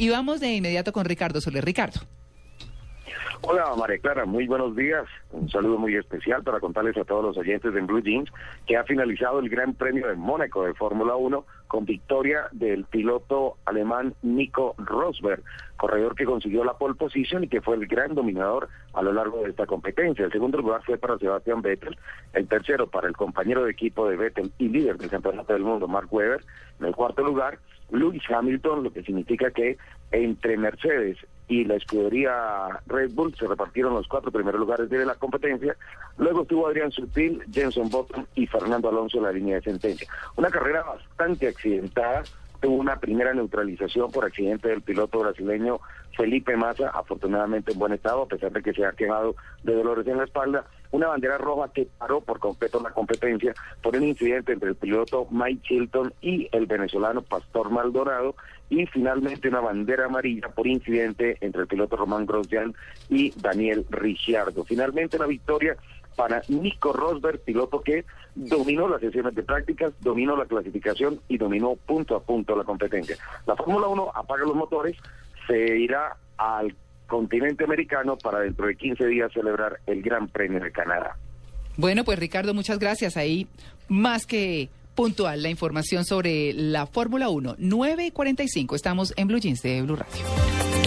Y vamos de inmediato con Ricardo Soler. Ricardo. Hola María Clara, muy buenos días. Un saludo muy especial para contarles a todos los oyentes de Blue Jeans que ha finalizado el Gran Premio de Mónaco de Fórmula 1 con victoria del piloto alemán Nico Rosberg, corredor que consiguió la pole position y que fue el gran dominador a lo largo de esta competencia. El segundo lugar fue para Sebastian Vettel, el tercero para el compañero de equipo de Vettel y líder del campeonato del mundo, Mark Webber. En el cuarto lugar, Lewis Hamilton, lo que significa que entre Mercedes y la escudería Red Bull se repartieron los cuatro primeros lugares de la competencia. Luego estuvo Adrián Sutil, Jenson Button y Fernando Alonso en la línea de sentencia. Una carrera bastante accidentada. Tuvo una primera neutralización por accidente del piloto brasileño Felipe Massa, afortunadamente en buen estado, a pesar de que se ha quemado de dolores en la espalda. Una bandera roja que paró por completo la competencia por un incidente entre el piloto Mike Chilton y el venezolano Pastor Maldonado. Y finalmente una bandera amarilla por incidente entre el piloto Román Grosjean y Daniel Ricciardo. Finalmente la victoria para Nico Rosberg, piloto que dominó las sesiones de prácticas, dominó la clasificación y dominó punto a punto la competencia. La Fórmula 1 apaga los motores, se irá al continente americano para dentro de 15 días celebrar el Gran Premio de Canadá. Bueno, pues Ricardo, muchas gracias. Ahí más que puntual la información sobre la Fórmula 1. 9.45. Estamos en Blue Jeans de Blue Radio.